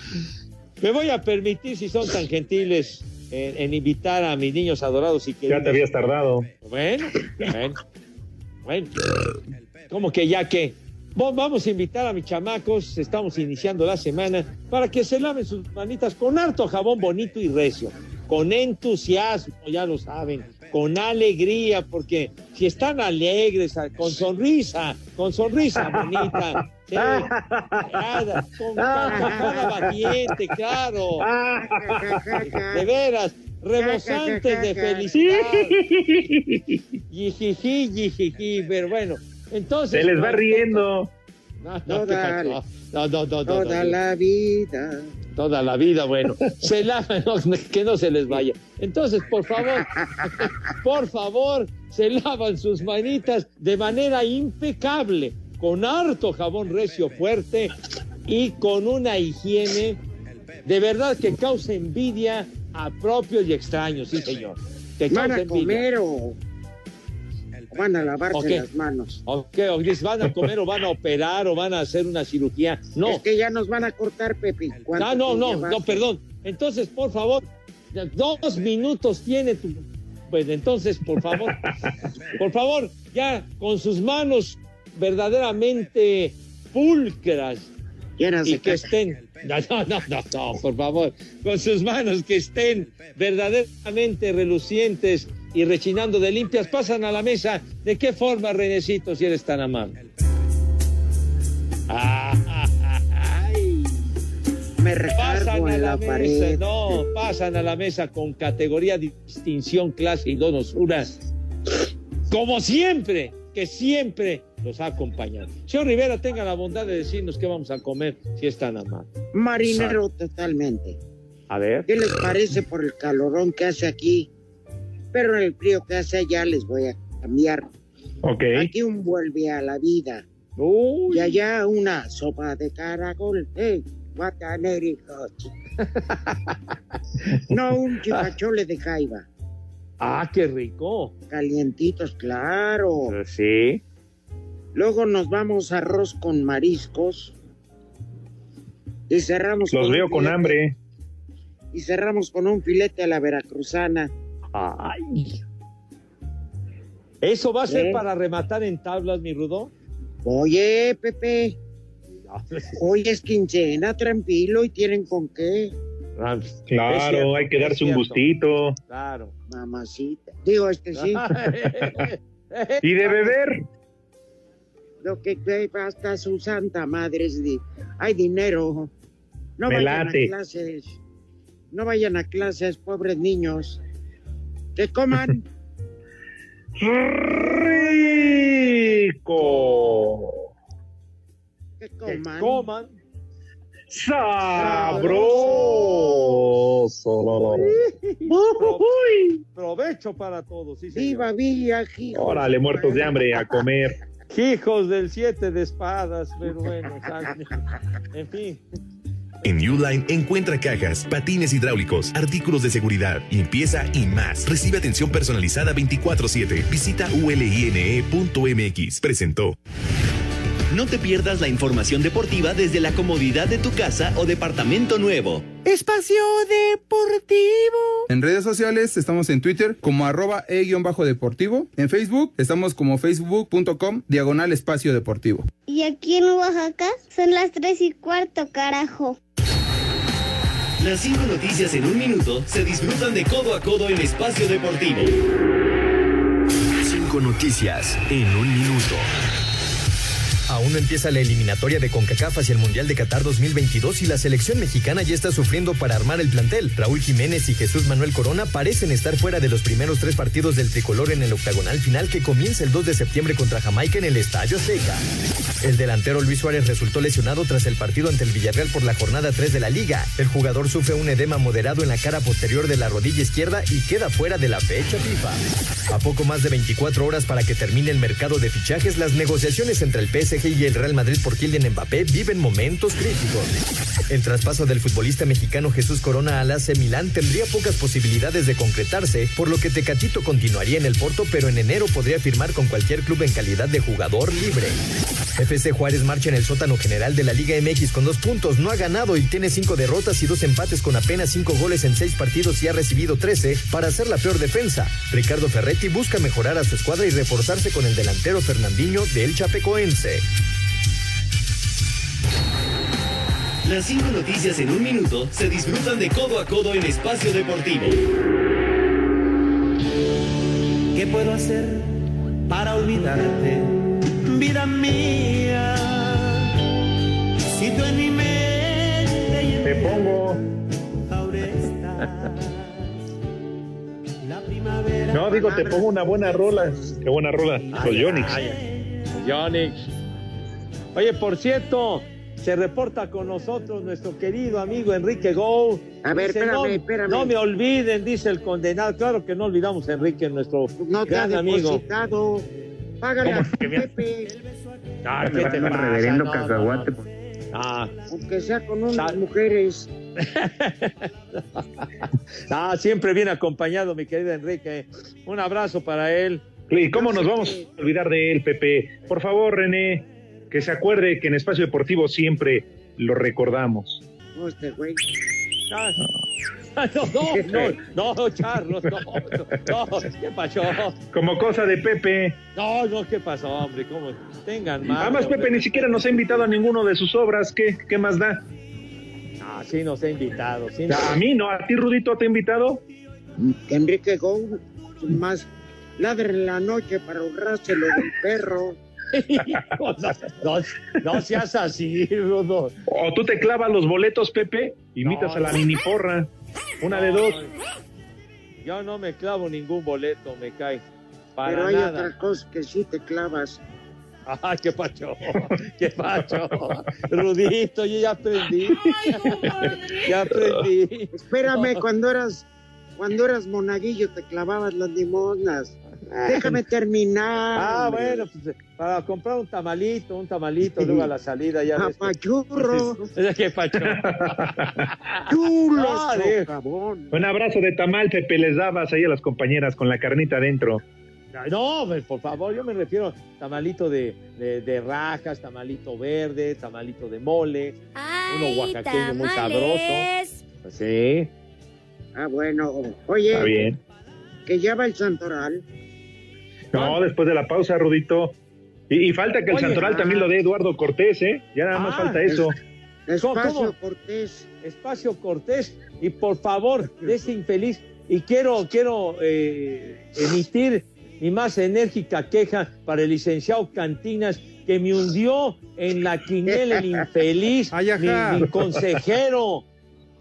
me voy a permitir, si son tan gentiles, en, en invitar a mis niños adorados y queridos. Ya te habías tardado. Bueno, bueno, bueno. ¿Cómo que ya que? Vos- Vamos a invitar a mis chamacos, estamos iniciando la semana, para que se laven sus manitas con harto jabón bonito y recio, con entusiasmo, ya lo saben, con alegría, porque si están alegres, a- con sonrisa, con sonrisa bonita, sí, nada, con carcajada batiente, claro, de veras, rebosantes de felicidad. Yijiji, yijiji, pero bueno, entonces. Se les va riendo. No, no, no, no, no, no, Toda la vida. toda la vida, bueno, se lavan, que no se les vaya. Entonces, por favor, por favor, se lavan sus manitas de manera impecable, con harto jabón recio fuerte y con una higiene de verdad que causa envidia a propios y extraños, sí, señor. Que ¿Van causa a envidia. Van a lavarse Ok. las manos? ¿O qué? ¿O van a comer o van a operar o van a hacer una cirugía? No. Es que ya nos van a cortar, Pepe. ¿Cuánto Ah, no, no, no, perdón. Entonces, por favor, dos minutos tiene tu. Pues entonces, por favor, por favor, ya con sus manos verdaderamente pulcras y que estén. No, no, no, no, no, por favor, con sus manos que estén verdaderamente relucientes y rechinando de limpias, pasan a la mesa. ¿De qué forma, Renecito, si eres tan amable? Ay. Me Pasan a la, la mesa, no, pasan a la mesa con categoría, distinción, clase y donosura. Como siempre, que siempre los ha acompañado. Señor Rivera, tenga la bondad de decirnos qué vamos a comer, si es tan amable. Marinero totalmente. A ver. ¿Qué les parece por el calorón que hace aquí? Pero el frío que hace allá les voy a cambiar. Ok. Aquí un vuelve a la vida. Uy. Y allá una sopa de caracol. ¡Eh! No un chipachole de jaiba. Ah, qué rico. Calientitos, claro. Sí. Luego nos vamos a arroz con mariscos. Y cerramos Los veo con hambre. Y cerramos con un filete a la veracruzana. Ay. ¿Eso va a ser ¿Eh? para rematar en tablas, mi Rudo? Oye, Pepe. Hoy es quincena, tranquilo, y tienen con qué. Ah, Claro, cierto, hay que darse un gustito. Claro. Mamacita. Digo, este sí. Y de beber. Lo que que hasta su santa madre es de- hay dinero. No Me vayan late. a clases. No vayan a clases, pobres niños. Que coman. Rico. que Que coman. coman. sabroso. Provecho para todos. Sí. Viva Villa. Órale, muertos de hambre, a comer. Hijos del siete de espadas, pero bueno, en fin. En Uline encuentra cajas, patines hidráulicos, artículos de seguridad, limpieza y más. Recibe atención personalizada 24/7. Visita uline.mx. Presentó. No te pierdas la información deportiva desde la comodidad de tu casa o departamento nuevo. Espacio Deportivo. En redes sociales estamos en Twitter como arroba e-deportivo. En Facebook estamos como facebook.com diagonal espacio deportivo. Y aquí en Oaxaca son las tres y cuarto, carajo. Las cinco noticias en un minuto se disfrutan de codo a codo en espacio deportivo. Cinco noticias en un minuto. Aún no empieza la eliminatoria de CONCACAF hacia el Mundial de Qatar 2022 y la selección mexicana ya está sufriendo para armar el plantel. Raúl Jiménez y Jesús Manuel Corona parecen estar fuera de los primeros tres partidos del tricolor en el octagonal final que comienza el 2 de septiembre contra Jamaica en el Estadio Azteca. El delantero Luis Suárez resultó lesionado tras el partido ante el Villarreal por la jornada 3 de la liga. El jugador sufre un edema moderado en la cara posterior de la rodilla izquierda y queda fuera de la fecha FIFA. A poco más de 24 horas para que termine el mercado de fichajes, las negociaciones entre el PSG y el Real Madrid por Kylian Mbappé viven momentos críticos. El traspaso del futbolista mexicano Jesús Corona al AC Milán tendría pocas posibilidades de concretarse, por lo que Tecatito continuaría en el Porto, pero en enero podría firmar con cualquier club en calidad de jugador libre. FC Juárez marcha en el sótano general de la Liga MX con dos puntos, no ha ganado y tiene cinco derrotas y dos empates con apenas cinco goles en seis partidos y ha recibido 13 para ser la peor defensa. Ricardo Ferretti busca mejorar a su escuadra y reforzarse con el delantero Fernandinho del Chapecoense. Las cinco noticias en un minuto se disfrutan de codo a codo en espacio deportivo. ¿Qué puedo hacer para olvidarte, vida mía? Si tú en mi mente y en Te pongo. ahora estás. La primavera. No, digo, te pongo una buena rola. Qué buena rola. Los Yonix. Yonix. Oye, por cierto, se reporta con nosotros nuestro querido amigo Enrique Gou. A ver, Dice, espérame, no, espérame. No me olviden, dice el condenado. Claro que no olvidamos a Enrique, nuestro No te ha gran amigo. Págale a Pepe, Ah, ¿qué te pasa? reverendo No, no, cacahuate. no. Ah, aunque sea con unas mujeres. ah, siempre bien acompañado, mi querido Enrique. Un abrazo para él. ¿Y cómo nos vamos a olvidar de él, Pepe? Por favor, René, que se acuerde que en Espacio Deportivo siempre lo recordamos. No, este güey. Ah, No, no, no, no, Charlos, no, no, no, ¿qué pasó? Como cosa de Pepe. No, no, ¿qué pasó, hombre? ¿Cómo? Tengan más. Además, Pepe ni siquiera nos ha invitado a ninguno de sus obras. ¿Qué, qué más da? Ah, sí nos ha invitado. Sí nos- A mí no, a ti, Rudito, ¿te ha invitado? Enrique Gou, más ladre en la noche para ahorrárselo del perro. no, no, no seas así, Rudo. O tú te clavas los boletos, Pepe, invitas No, a la no. Una de dos. Yo no me clavo ningún boleto, me cae. Para Pero hay nada. otras cosas que sí te clavas. Ah, qué pacho, qué pacho. Rudito, yo ya aprendí. ya aprendí. Espérame, cuando eras, cuando eras monaguillo te clavabas las limosnas. Déjame terminar. Ah, hombre. bueno, pues, para comprar un tamalito, un tamalito, luego a la salida ya. que- Papachurro. ¿Qué pacho? Chulo, Ah. Un abrazo de tamal, Pepe, les dabas ahí a las compañeras con la carnita adentro. Ay, No, pues, por favor, yo me refiero a tamalito de, de, de rajas, tamalito verde, tamalito de mole, uno oaxaqueño muy sabroso. Sí. Ah, bueno. Oye, Está bien. que ya va el santoral. No, después de la pausa, Rudito. Y, y falta que el Oye, Santoral ah. también lo dé Eduardo Cortés, ¿eh? Ya nada más Ah, falta eso. Espacio ¿Cómo? Cortés. Espacio Cortés, y por favor, de ese infeliz, y quiero, quiero eh, emitir mi más enérgica queja para el licenciado Cantinas, que me hundió en la quiniela el infeliz, mi, mi consejero,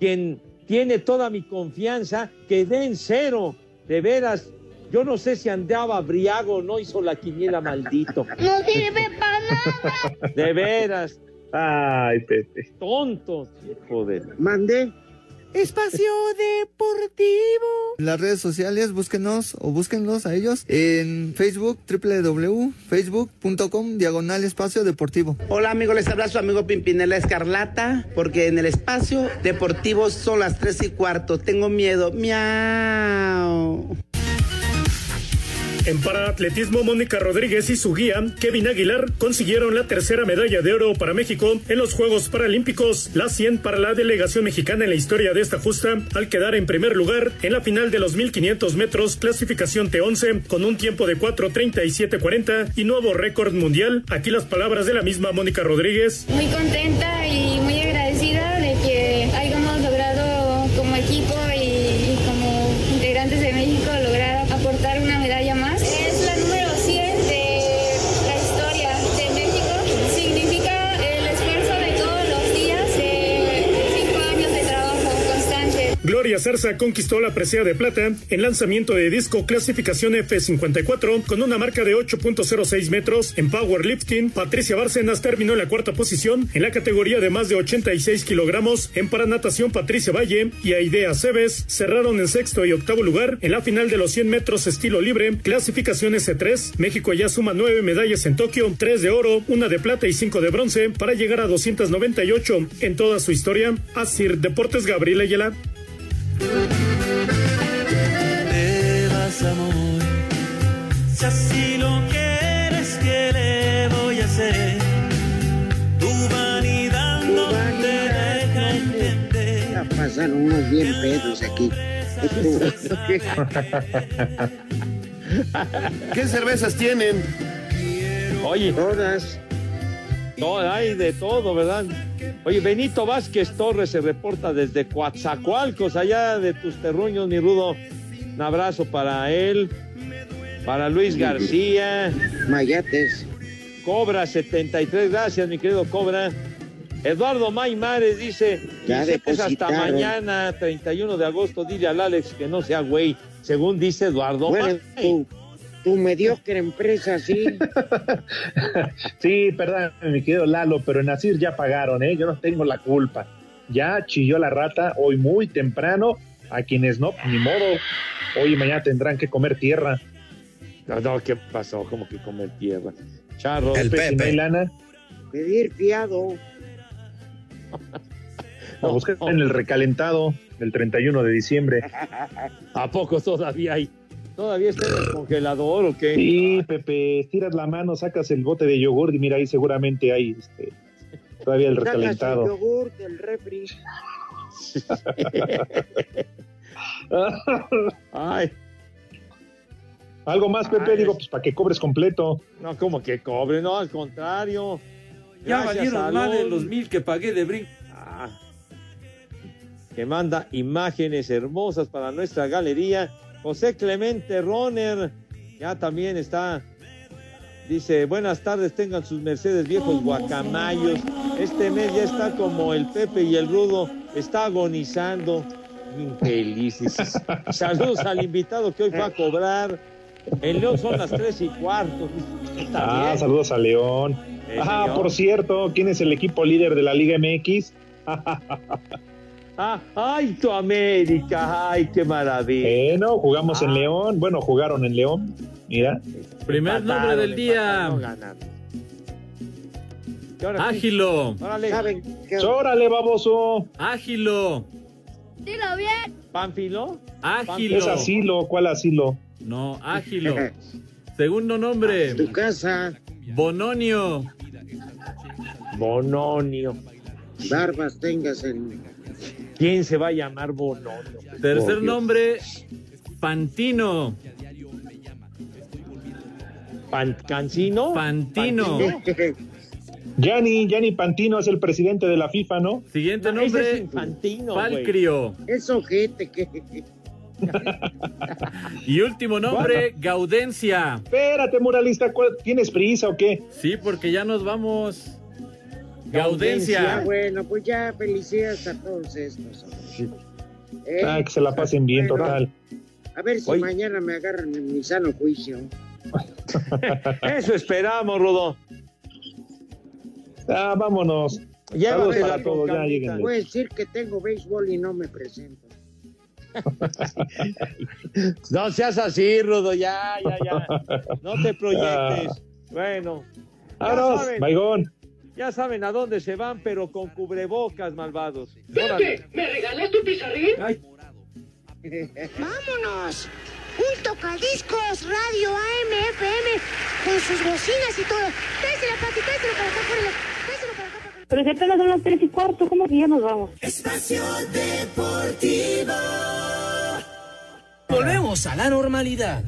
quien tiene toda mi confianza, que den cero, de veras. Yo no sé si andaba briago o no hizo la quiniela maldito. No sirve para nada. De veras. Ay, Pepe. Tonto, joder. Mandé. Espacio Deportivo. En las redes sociales, búsquenos o búsquenlos a ellos en Facebook, www.facebook.com, diagonal espacio deportivo. Hola amigos, les habla su amigo Pimpinela Escarlata, porque en el espacio deportivo son las tres y cuarto. Tengo miedo. Miau. En paraatletismo, Mónica Rodríguez y su guía, Kevin Aguilar, consiguieron la tercera medalla de oro para México en los Juegos Paralímpicos, la 100 para la delegación mexicana en la historia de esta justa, al quedar en primer lugar en la final de los 1500 metros, clasificación T11, con un tiempo de 4.37.40 y nuevo récord mundial. Aquí las palabras de la misma Mónica Rodríguez. Muy contenta y muy agradecida de que hayamos Zarza conquistó la presea de plata en lanzamiento de disco clasificación F54 con una marca de 8.06 metros. En powerlifting, Patricia Bárcenas terminó en la cuarta posición en la categoría de más de 86 kilogramos. En paranatación, Patricia Valle y Aidea Cebes cerraron en sexto y octavo lugar en la final de los 100 metros estilo libre, clasificación S3. México ya suma nueve medallas en Tokio, tres de oro, una de plata y cinco de bronce para llegar a 298 en toda su historia. Asir Deportes Gabriel Ayala. Te vas, amor. Si así lo quieres, ¿qué le voy a hacer? Tu vanidad no te deja entender. Ya pasaron unos bien pedos aquí. ¿Qué cervezas tienen? Oye. Todas. Hay de todo, ¿verdad? Oye, Benito Vázquez Torres se reporta desde Coatzacoalcos, allá de tus terruños, mi rudo. Un abrazo para él, para Luis García. Mayates. Cobra 73, gracias, mi querido Cobra. Eduardo Maymares dice, Ya dice que es hasta mañana, 31 de agosto, dile al Alex que no sea güey, según dice Eduardo Bueno, May. Tu, mediocre empresa, sí. Sí, perdón, mi querido Lalo, pero en Asir ya pagaron, ¿eh? Yo no tengo la culpa. Ya chilló la rata hoy muy temprano. A quienes no, ni modo. Hoy y mañana tendrán que comer tierra. No, no, ¿qué pasó? Como que comer tierra. Charro. El Pepe. si no hay lana, Pedir fiado. a buscar en el recalentado del 31 de diciembre. ¿A poco todavía hay? ¿Todavía está en el congelador o qué? Sí, Pepe, tiras la mano, sacas el bote de yogur y mira ahí seguramente hay este, todavía el Sacas el recalentado. yogur del refri. Ay. Algo más, Pepe, Ay. digo, pues para que cobres completo. No, como que cobre, no, al contrario. Ya Gracias, valieron más de los mil que pagué de brinco. Ah. que manda imágenes hermosas para nuestra galería. José Clemente Roner, ya también está. Dice, buenas tardes, tengan sus Mercedes viejos guacamayos. Este mes ya está como el Pepe y el Rudo, está agonizando. Infelices. Saludos al invitado que hoy va a cobrar. En León son las tres y cuarto. Está Ah, bien. saludos a León. Ah, León. por cierto, ¿quién es el equipo líder de la Liga MX? Ah, ay, tu América, ay, qué maravilla. Bueno, jugamos Ah. en León. Bueno, jugaron en León. Mira. Primer Empataron, nombre del día. empataron, ganaron. ¿Qué hora, Ágilo. Órale. ¡Órale, baboso! Ágilo. Dilo bien. ¿Pánfilo? Ágilo. Es asilo, ¿cuál asilo? No, ágilo. Segundo nombre. Tu casa. Bononio. Bononio. Barbas tengas en. ¿Quién se va a llamar Bononio? Tercer Por nombre. Pantino. Pan- ¿Cancino? Pantino. Gianni, Gianni Pantino es el presidente de la FIFA, ¿no? Siguiente No, es nombre. Güey. Palcrio. Es ojete que. Y último nombre, Gaudencia. Espérate, muralista, ¿cuál- ¿tienes prisa o qué? Sí, porque ya nos vamos. Ah, Gaudencia. bueno, pues ya felicidades a todos estos. Eh, Ah, que se la pasen bien, bueno, total. A ver si mañana me agarran en mi sano juicio. Eso esperamos, Rudo. Ah, vámonos. Saludos Llévame para la todos, ya a decir que tengo béisbol y no me presento. No seas así, Rudo, ya, ya, ya. No te proyectes. Bueno. ya Vámonos, Baigón. Ya saben a dónde se van, pero con cubrebocas, malvados. Pepe, ¿me regalas tu pizarrín? Ay. ¡Vámonos! Un tocadiscos radio AM, FM, con sus bocinas y todo. Tréselo, papi, tréselo para acá. Tréselo para acá. Pero si apenas son las tres y cuarto, ¿cómo que ya nos vamos? Espacio Deportivo. Volvemos a la normalidad.